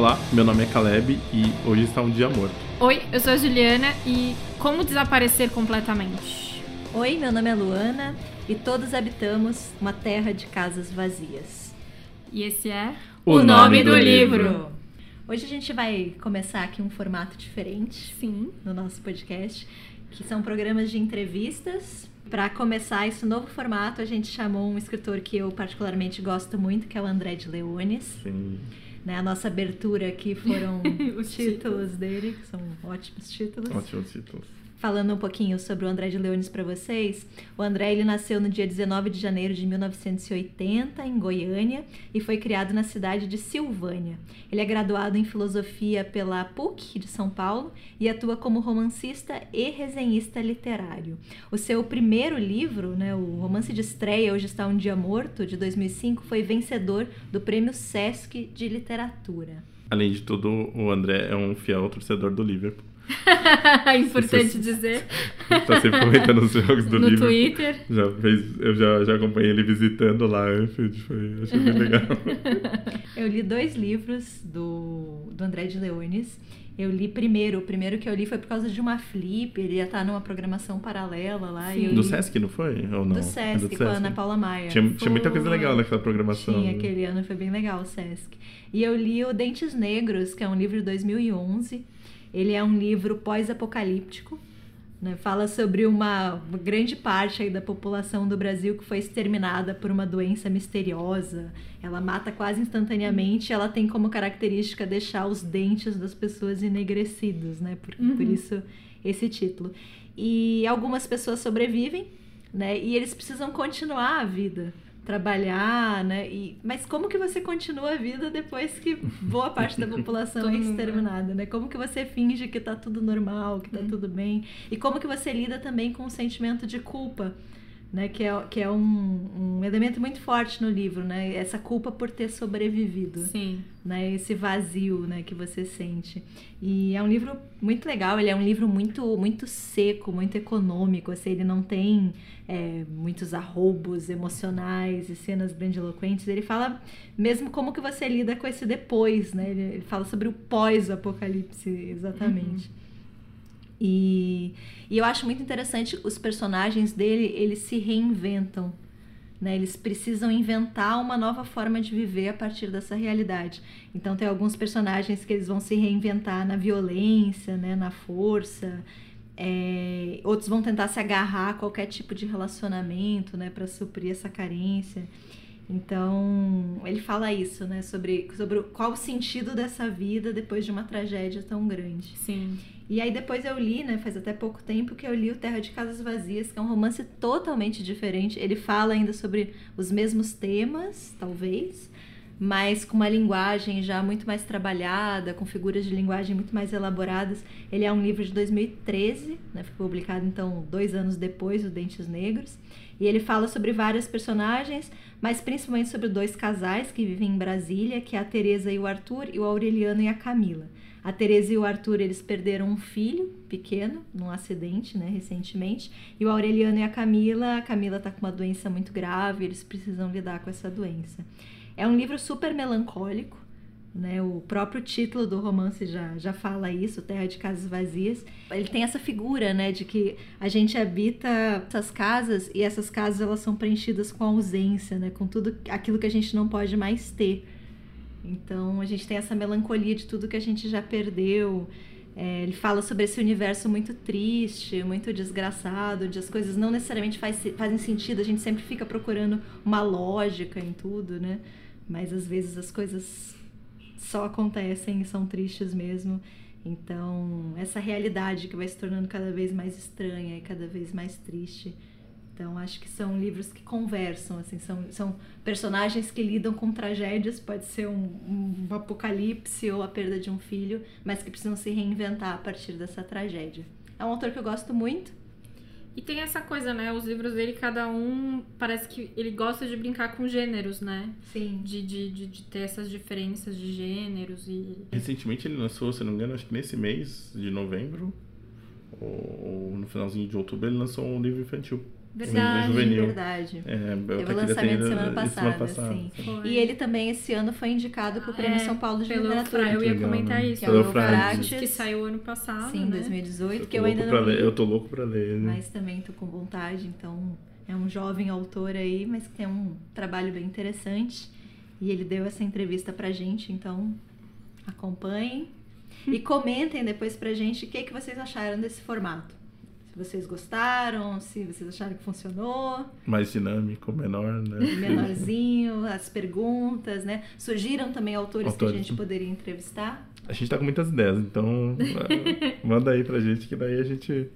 Olá, meu nome é Caleb e hoje está um dia morto. Oi, eu sou a Juliana e como desaparecer completamente? Oi, meu nome é Luana e todos habitamos uma terra de casas vazias. E esse é O O nome nome do do livro. Hoje a gente vai começar aqui um formato diferente Sim. no nosso podcast, que são programas de entrevistas. Para começar esse novo formato, a gente chamou um escritor que eu particularmente gosto muito, que é o André de Leones. Sim. Né, a nossa abertura aqui foram Os os títulos dele, que são ótimos títulos. Ótimos títulos. Falando um pouquinho sobre o André de Leones para vocês, o André ele nasceu no dia 19 de janeiro de 1980 em Goiânia e foi criado na cidade de Silvânia. Ele é graduado em filosofia pela PUC de São Paulo e atua como romancista e resenhista literário. O seu primeiro livro, né, o romance de estreia Hoje está um dia morto de 2005, foi vencedor do Prêmio Sesc de Literatura. Além de tudo, o André é um fiel torcedor do Liverpool. Importante Sim. dizer. Tá sempre comentando os jogos do no Liverpool. Twitter. Já fez, eu já, já acompanhei ele visitando lá, Anfield, foi, achei bem legal. Eu li dois livros do, do André de Leones. Eu li primeiro, o primeiro que eu li foi por causa de uma flip, ele ia estar numa programação paralela lá. e eu Do li- Sesc, não foi? Ou não? Do É Sesc, com a Ana Paula Maia. Tinha, tinha muita coisa Foi. legal naquela programação. Sim, aquele ano foi bem legal o Sesc. E eu li o Dentes Negros, que é um livro de 2011. Ele é um livro pós-apocalíptico. né? Fala sobre uma grande parte da população do Brasil que foi exterminada por uma doença misteriosa. Ela mata quase instantaneamente. Ela tem como característica deixar os dentes das pessoas enegrecidos, né? Por, por Uhum. isso esse título. E algumas pessoas sobrevivem, né? E eles precisam continuar a vida, trabalhar, né? E, mas como que você continua a vida depois que boa parte da população é né? exterminada, né? Como que você finge que tá tudo normal, que tá Uhum. tudo bem? E como que você lida também com o sentimento de culpa, né? Que é, que é um, um elemento muito forte no livro, né? Essa culpa por ter sobrevivido Sim. né, esse vazio, né, que você sente. E é um livro muito legal, ele é um livro muito muito seco, muito econômico, assim, ele não tem é, muitos arroubos emocionais e cenas grandiloquentes, ele fala mesmo como que você lida com esse depois, né, ele, ele fala sobre o pós-apocalipse, exatamente. E, e eu acho muito interessante os personagens dele, eles se reinventam, né? Eles precisam inventar uma nova forma de viver a partir dessa realidade. Então tem alguns personagens que eles vão se reinventar na violência, né? Na força. É, outros vão tentar se agarrar a qualquer tipo de relacionamento, né? Para suprir essa carência. Então ele fala isso, né? Sobre, sobre o- qual o sentido dessa vida depois de uma tragédia tão grande. Sim. E aí depois eu li, né, faz até pouco tempo que eu li o Terra de Casas Vazias, que é um romance totalmente diferente. Ele fala ainda sobre os mesmos temas, talvez, mas com uma linguagem já muito mais trabalhada, com figuras de linguagem muito mais elaboradas. Ele é um livro de 2013, né, foi publicado então dois anos depois do Dentes Negros. E ele fala sobre vários personagens, mas principalmente sobre dois casais que vivem em Brasília, que é a Teresa e o Arthur, e o Aureliano e a Camila. A Teresa e o Arthur, eles perderam um filho pequeno num acidente, né, recentemente. E o Aureliano e a Camila, a Camila tá com uma doença muito grave, eles precisam lidar com essa doença. É um livro super melancólico, né? O próprio título do romance já, já fala isso, Terra de Casas Vazias. Ele tem essa figura, né, de que a gente habita essas casas e essas casas elas são preenchidas com ausência, né, com tudo aquilo que a gente não pode mais ter. Então a gente tem essa melancolia de tudo que a gente já perdeu. É, ele fala sobre esse universo muito triste, muito desgraçado, onde as coisas não necessariamente faz, fazem sentido. A gente sempre fica procurando uma lógica em tudo, né? Mas às vezes as coisas só acontecem e são tristes mesmo. Então, essa realidade que vai se tornando cada vez mais estranha e cada vez mais triste. Então, acho que são livros que conversam, assim, são, são personagens que lidam com tragédias, pode ser um, um apocalipse ou a perda de um filho, mas que precisam se reinventar a partir dessa tragédia. É um autor que eu gosto muito. E tem essa coisa, né? Os livros dele, cada um parece que ele gosta de brincar com gêneros, né? Sim. De, de, de, de ter essas diferenças de gêneros e. Recentemente ele lançou, se não me engano, acho que nesse mês de novembro, ou no finalzinho de outubro, ele lançou um livro infantil. Verdade, juvenil. verdade. É, eu Teve o lançamento semana passada, passada, sim. Foi. E ele também esse ano foi indicado para o Prêmio É, São Paulo de pelo Literatura. Fra, eu ia Legal, comentar né? isso. Que é o Pelo Eufrates. que saiu ano passado, Sim, né? 2018, Eu que tô eu ainda louco não pra ler, li. Eu tô louco pra ler. né? Mas também tô com vontade, então é um jovem autor aí, mas que tem um trabalho bem interessante. E ele deu essa entrevista pra gente, então acompanhem e comentem depois pra gente o que, que vocês acharam desse formato. Se vocês gostaram, se vocês acharam que funcionou, Mais dinâmico, menor, né? menorzinho, as perguntas, né? Surgiram também autores, que Autores. a gente poderia entrevistar. A gente tá com muitas ideias, então manda aí pra gente que daí a gente,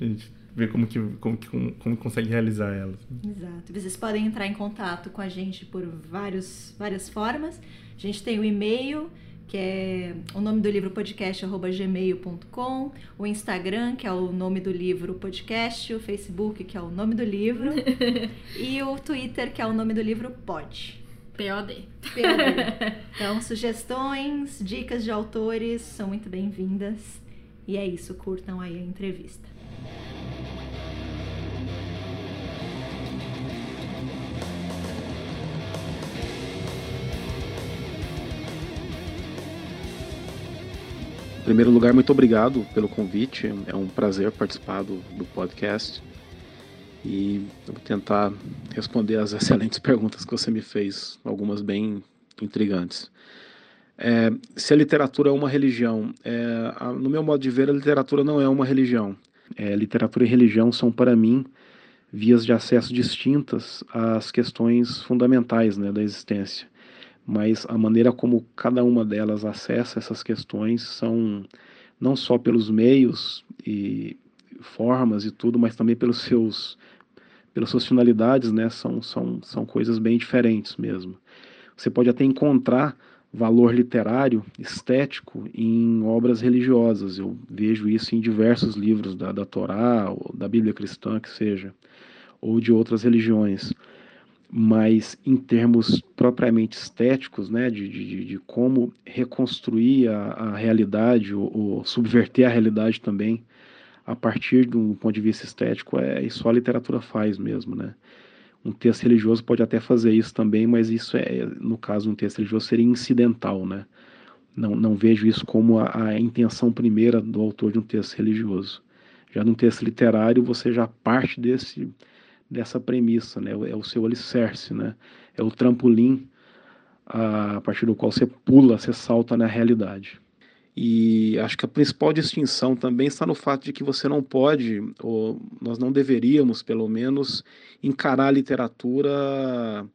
a gente vê como que, como que como, como consegue realizar elas. Exato. Vocês podem entrar em contato com a gente por vários, várias formas. A gente tem o e-mail, que é o nome do livro podcast, arroba gmail.com, o Instagram, que é o nome do livro podcast, o Facebook, que é o nome do livro, e o Twitter, que é o nome do livro pod. POD. POD. Então, sugestões, dicas de autores são muito bem-vindas. E é isso, curtam aí a entrevista. Em primeiro lugar, muito obrigado pelo convite. É um prazer participar do, do podcast. E eu vou tentar responder as excelentes perguntas que você me fez, algumas bem intrigantes. É, se a literatura é uma religião, é, a- no meu modo de ver, a literatura não é uma religião. É, literatura e religião são, para mim, vias de acesso distintas às questões fundamentais né, da existência mas a maneira como cada uma delas acessa essas questões são não só pelos meios e formas e tudo, mas também pelos seus pelas suas finalidades, né? São são são coisas bem diferentes mesmo. Você pode até encontrar valor literário, estético em obras religiosas. Eu vejo isso em diversos livros da, da Torá, ou da Bíblia cristã, que seja, ou de outras religiões mas em termos propriamente estéticos, né, de, de, de como reconstruir a, a realidade ou, ou, subverter a realidade também a partir de um ponto de vista estético, é isso a literatura faz mesmo, né? Um texto religioso pode até fazer isso também, mas isso é, no caso, um texto religioso seria incidental, né? Não, não vejo isso como a, a intenção primeira do autor de um texto religioso. Já num texto literário, você já parte desse dessa premissa, né? É o seu alicerce, né? É o trampolim a partir do qual você pula, você salta na realidade. E acho que a principal distinção também está no fato de que você não pode, ou nós não deveríamos, pelo menos, encarar a literatura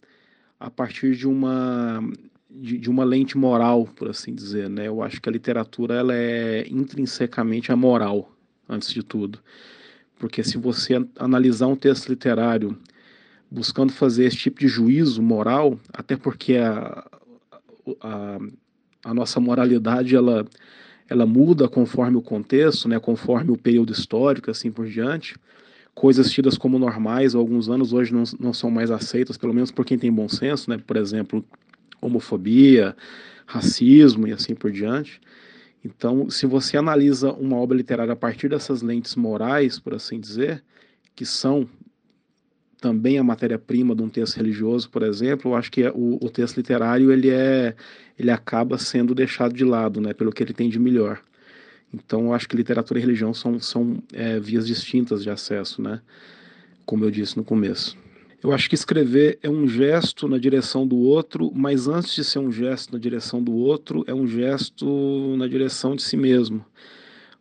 a partir de uma de, de, uma lente moral, por assim dizer, né? Eu acho que a literatura ela é intrinsecamente amoral, antes de tudo. Porque se você analisar um texto literário buscando fazer esse tipo de juízo moral, até porque a, a, a nossa moralidade ela, ela muda conforme o contexto, né, conforme o período histórico, assim por diante. Coisas tidas como normais há alguns anos hoje não, não são mais aceitas, pelo menos por quem tem bom senso, né? por exemplo, homofobia, racismo e assim por diante. Então, se você analisa uma obra literária a partir dessas lentes morais, por assim dizer, que são também a matéria-prima de um texto religioso, por exemplo, eu acho que o, o, texto literário ele é, ele acaba sendo deixado de lado, né, pelo que ele tem de melhor. Então, eu acho que literatura e religião são, são é, vias distintas de acesso, né, como eu disse no começo. Eu acho que escrever é um gesto na direção do outro, mas antes de ser um gesto na direção do outro, é um gesto na direção de si mesmo.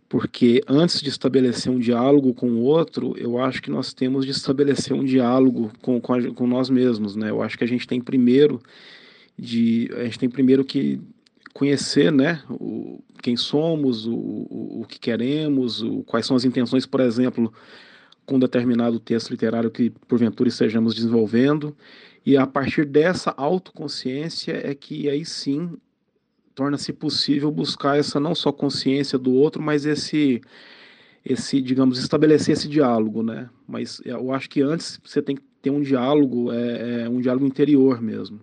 Porque antes de estabelecer um diálogo com o outro, eu acho que nós temos de estabelecer um diálogo com, com, a, com nós mesmos, né? Eu acho que a gente tem primeiro de a gente tem primeiro que conhecer, né, o, quem somos, o, o, o que queremos, o, quais são as intenções, por exemplo, com determinado texto literário que porventura estejamos desenvolvendo, e a partir dessa autoconsciência é que aí sim torna-se possível buscar essa não só consciência do outro, mas esse esse, digamos, estabelecer esse diálogo, né? Mas eu acho que antes você tem que ter um diálogo, é, é um diálogo interior mesmo,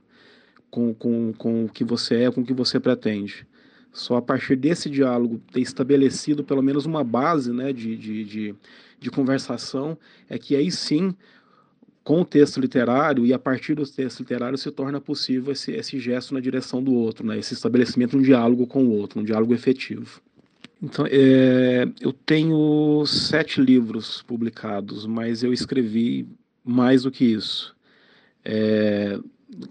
com, com, com o que você é, com o que você pretende. Só a partir desse diálogo ter estabelecido pelo menos uma base né, de, de, de, de conversação, é que aí sim com o texto literário e a partir do texto literário se torna possível esse, esse gesto na direção do outro, né? esse estabelecimento de um diálogo com o outro, um diálogo efetivo. Então, é, eu tenho sete livros publicados, mas eu escrevi mais do que isso. É,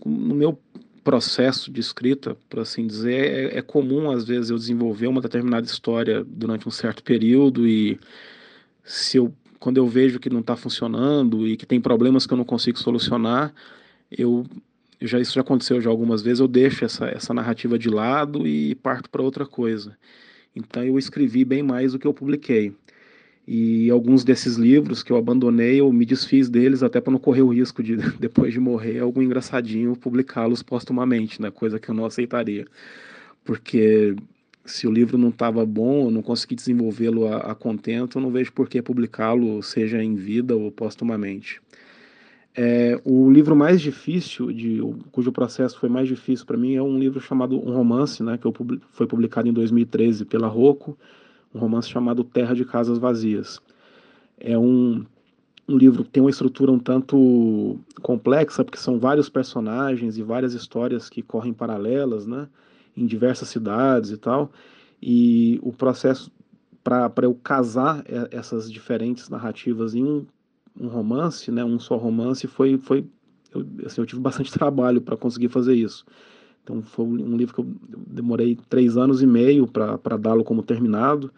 no meu processo de escrita, por assim dizer, é, é, comum às vezes eu desenvolver uma determinada história durante um certo período e se eu quando eu vejo que não está funcionando e que tem problemas que eu não consigo solucionar, eu já isso já aconteceu já algumas vezes, eu deixo essa, essa narrativa de lado e parto para outra coisa. Então eu escrevi bem mais do que eu publiquei. E alguns desses livros que eu abandonei, eu me desfiz deles até para não correr o risco de, depois de morrer, algum engraçadinho publicá-los postumamente, né? coisa que eu não aceitaria. Porque se o livro não estava bom, eu não consegui desenvolvê-lo a, a, contento, eu não vejo por que publicá-lo, seja em vida ou postumamente. É, o livro mais difícil, de, cujo processo foi mais difícil para mim, é um livro chamado Um Romance, né, que eu, foi publicado em 2013 pela Rocco, um romance chamado Terra de Casas Vazias. É um, um livro que tem uma estrutura um tanto complexa, porque são vários personagens e várias histórias que correm paralelas, né? em diversas cidades e tal. E o processo para eu casar essas diferentes narrativas em um, um, romance, né, um só romance, foi, foi eu, assim, eu tive bastante trabalho para conseguir fazer isso. Então foi um livro que eu demorei três anos e meio para dá-lo como terminado.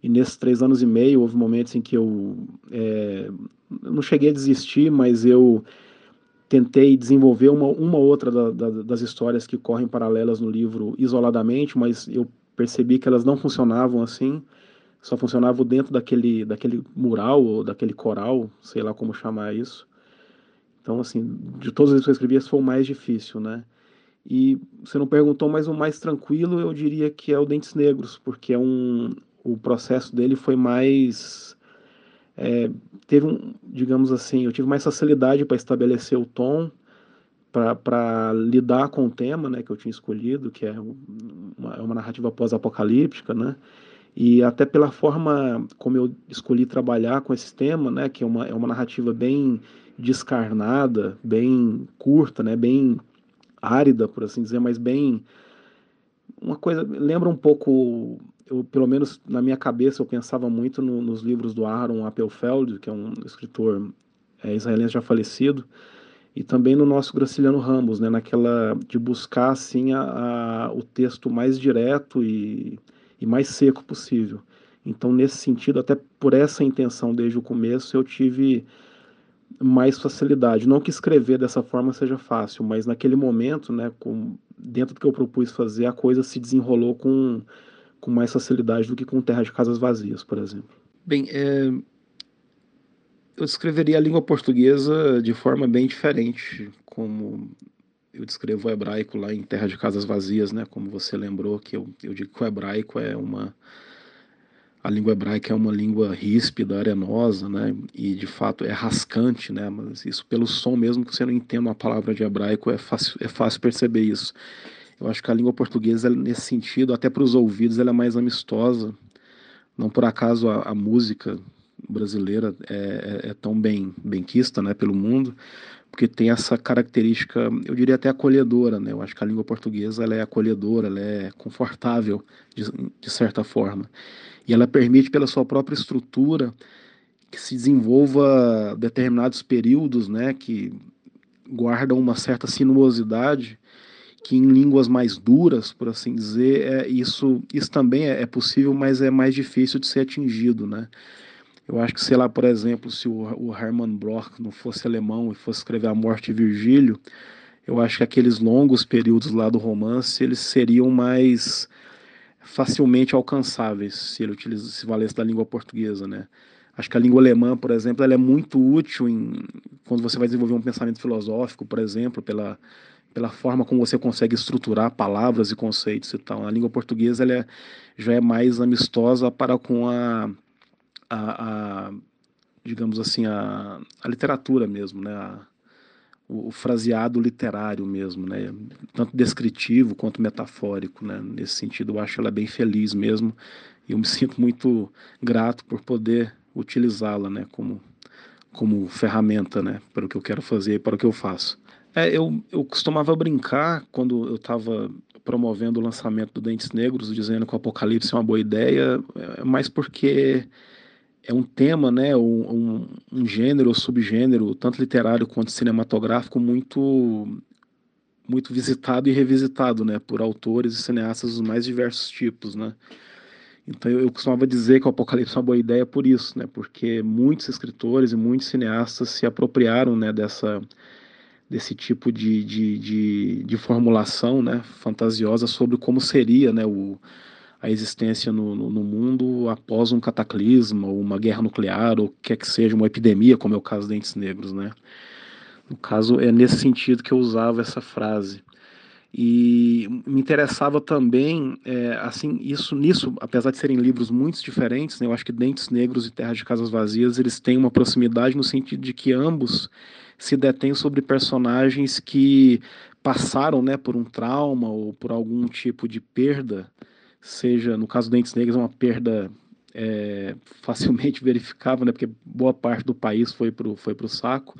E nesses três anos e meio houve momentos em que eu, é, não cheguei a desistir, mas eu tentei desenvolver uma, uma outra da, da, das histórias que correm paralelas no livro isoladamente, mas eu percebi que elas não funcionavam assim, só funcionavam dentro daquele, daquele mural ou daquele coral, sei lá como chamar isso. Então, assim, de todos os que eu escrevi, esse foi o mais difícil, né? E você não perguntou, mas o mais tranquilo eu diria que é o Dentes Negros, porque é um, o processo dele foi mais é, teve um, digamos assim, eu tive mais facilidade para estabelecer o tom, para lidar com o tema, né, que eu tinha escolhido, que é uma, é uma narrativa pós-apocalíptica, né, e até pela forma como eu escolhi trabalhar com esse tema, né, que é uma, é uma narrativa bem descarnada, bem curta, né, bem árida, por assim dizer, mas bem uma coisa lembra um pouco eu, pelo menos na minha cabeça, eu pensava muito no, nos livros do Aaron Appelfeld, que é um escritor é, israelense já falecido, e também no nosso Graciliano Ramos, né, naquela de buscar assim a, a, o texto mais direto e, e mais seco possível. Então, nesse sentido, até por essa intenção desde o começo, eu tive mais facilidade. Não que escrever dessa forma seja fácil, mas naquele momento, né, com, dentro do que eu propus fazer, a coisa se desenrolou com com mais facilidade do que com terra de casas vazias, por exemplo. Bem, é... eu descreveria a língua portuguesa de forma bem diferente, como eu descrevo o hebraico lá em Terra de Casas Vazias, né? Como você lembrou que eu, eu digo que o hebraico é uma a língua hebraica é uma língua ríspida, arenosa, né? E de fato é rascante, né? Mas isso pelo som mesmo que você não entenda uma palavra de hebraico é fácil é fácil perceber isso. Eu acho que a língua portuguesa, nesse sentido, até para os ouvidos, ela é mais amistosa. Não por acaso a, a música brasileira é, é, é, tão bem benquista né, pelo mundo, porque tem essa característica, eu diria até acolhedora. Né? Eu acho que a língua portuguesa ela é acolhedora, ela é confortável, de, de certa forma. E ela permite, pela sua própria estrutura, que se desenvolva determinados períodos né, que guardam uma certa sinuosidade que em línguas mais duras, por assim dizer, é, isso, isso também é, é, possível, mas é mais difícil de ser atingido, né? Eu acho que, sei lá, por exemplo, se o, o Hermann Bloch não fosse alemão e fosse escrever A Morte de Virgílio, eu acho que aqueles longos períodos lá do romance, eles seriam mais facilmente alcançáveis se ele utiliza, se valesse da língua portuguesa, né? Acho que a língua alemã, por exemplo, ela é muito útil em, quando você vai desenvolver um pensamento filosófico, por exemplo, pela pela forma como você consegue estruturar palavras e conceitos e tal. A língua portuguesa ela é, já é mais amistosa para com a, a, a digamos assim, a, a, literatura mesmo, né? A, o, fraseado literário mesmo, né? Tanto descritivo quanto metafórico, né? Nesse sentido, eu acho ela bem feliz mesmo e eu me sinto muito grato por poder utilizá-la, né? Como como ferramenta, né? Para o que eu quero fazer e para o que eu faço. É, eu, eu costumava brincar quando eu estava promovendo o lançamento do Dentes Negros, dizendo que o Apocalipse é uma boa ideia, é, mas porque é um tema, né, um, um, gênero, subgênero, tanto literário quanto cinematográfico, muito muito visitado e revisitado, né, por autores e cineastas dos mais diversos tipos, né. Então eu, eu costumava dizer que o Apocalipse é uma boa ideia por isso, né, porque muitos escritores e muitos cineastas se apropriaram, né, dessa desse tipo de, de, de, de formulação, né, fantasiosa sobre como seria, né, o a existência no, no, no, mundo após um cataclisma, ou uma guerra nuclear, ou quer que seja, uma epidemia, como é o caso dos Dentes Negros, né? No caso, é nesse sentido que eu usava essa frase. E me interessava também, é, assim, isso nisso, apesar de serem livros muito diferentes, né, eu acho que Dentes Negros e Terra de Casas Vazias, eles têm uma proximidade no sentido de que ambos se detêm sobre personagens que passaram, né, por um trauma ou por algum tipo de perda, seja, no caso do Dentes Negros, uma perda é, facilmente verificável, né, porque boa parte do país foi para o foi pro saco,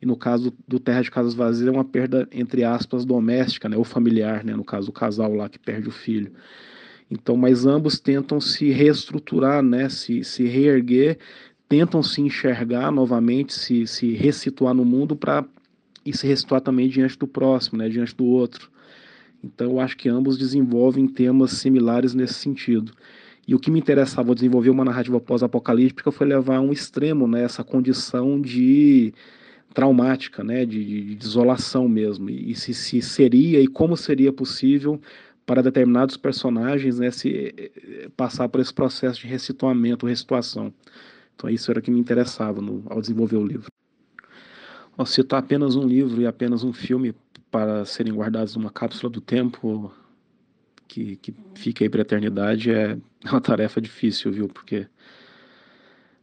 e no caso do Terra de Casas Vazias é uma perda, entre aspas, doméstica, né, ou familiar, né, no caso do casal lá que perde o filho. Então, mas ambos tentam se reestruturar, né, se, se reerguer, tentam se enxergar novamente, se, se ressituar no mundo para e se ressituar também diante do próximo, né, diante do outro. Então, eu acho que ambos desenvolvem temas similares nesse sentido. E o que me interessava desenvolver uma narrativa pós-apocalíptica foi levar a um extremo né, essa condição de traumática, né, de, de desolação mesmo. E se, se, seria e como seria possível para determinados personagens né, se, eh, passar por esse processo de ressituamento, ressituação. Então, isso era o que me interessava no, ao desenvolver o livro. Ao citar apenas um livro e apenas um filme para serem guardados numa cápsula do tempo que, que fica aí para a eternidade é uma tarefa difícil, viu? Porque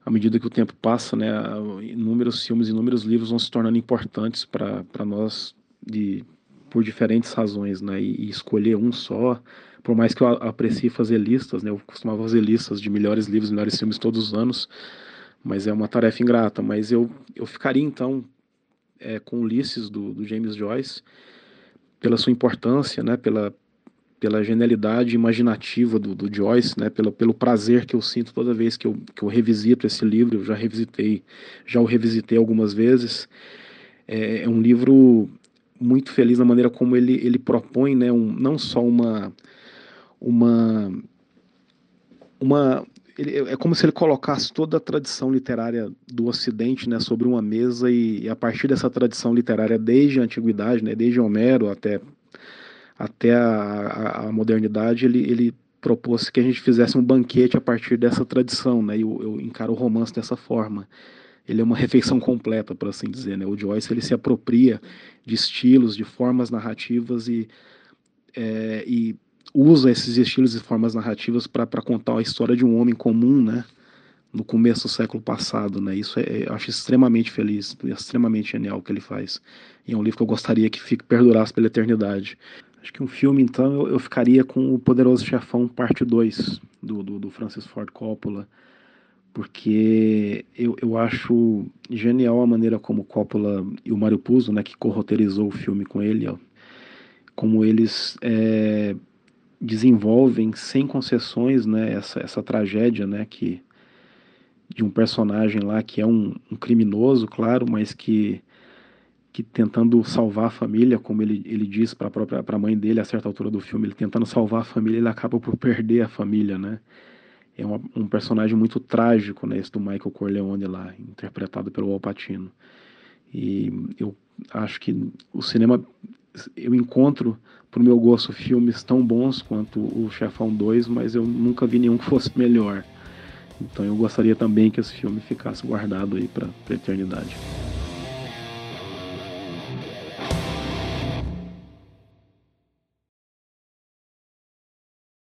à medida que o tempo passa, né, inúmeros filmes, inúmeros livros vão se tornando importantes para nós de por diferentes razões, né? E, e, escolher um só, por mais que eu aprecie fazer listas, né? Eu costumava fazer listas de melhores livros, melhores filmes todos os anos, mas é uma tarefa ingrata. Mas eu, eu ficaria então é, com Ulisses do, do, James Joyce pela sua importância, né, pela, pela genialidade imaginativa do, do Joyce, né, pelo, pelo prazer que eu sinto toda vez que eu, que eu revisito esse livro, eu já revisitei, já o revisitei algumas vezes. É, é um livro muito feliz na maneira como ele, ele propõe, né, um, não só uma uma uma ele, é como se ele colocasse toda a tradição literária do Ocidente né, sobre uma mesa e, e, a partir dessa tradição literária desde a antiguidade, né, desde Homero até, até a, a, a modernidade, ele, ele propôs que a gente fizesse um banquete a partir dessa tradição, né, e eu, eu encaro o romance dessa forma. Ele é uma refeição completa, por assim dizer. Né? O Joyce ele se apropria de estilos, de formas narrativas e, é, e usa esses estilos e formas narrativas para contar a história de um homem comum, né? No começo do século passado, né? Isso é, eu acho extremamente feliz, extremamente genial o que ele faz. E é um livro que eu gostaria que fique perdurasse pela eternidade. Acho que um filme, então, eu, eu ficaria com O Poderoso Chefão, parte 2, do, do, do, Francis Ford Coppola, porque eu, eu acho genial a maneira como Coppola e o Mario Puzo, né, que corroterizou o filme com ele, ó, como eles é, desenvolvem sem concessões né, essa, essa tragédia né, que, de um personagem lá que é um, um, criminoso, claro, mas que, que tentando salvar a família, como ele, ele diz para a própria mãe dele a certa altura do filme, ele tentando salvar a família, ele acaba por perder a família, né? É uma, um personagem muito trágico, né, esse do Michael Corleone lá, interpretado pelo Al Pacino. E eu acho que o cinema eu encontro pro meu gosto filmes tão bons quanto o Chefão 2, mas eu nunca vi nenhum que fosse melhor. Então eu gostaria também que esse filme ficasse guardado aí para eternidade.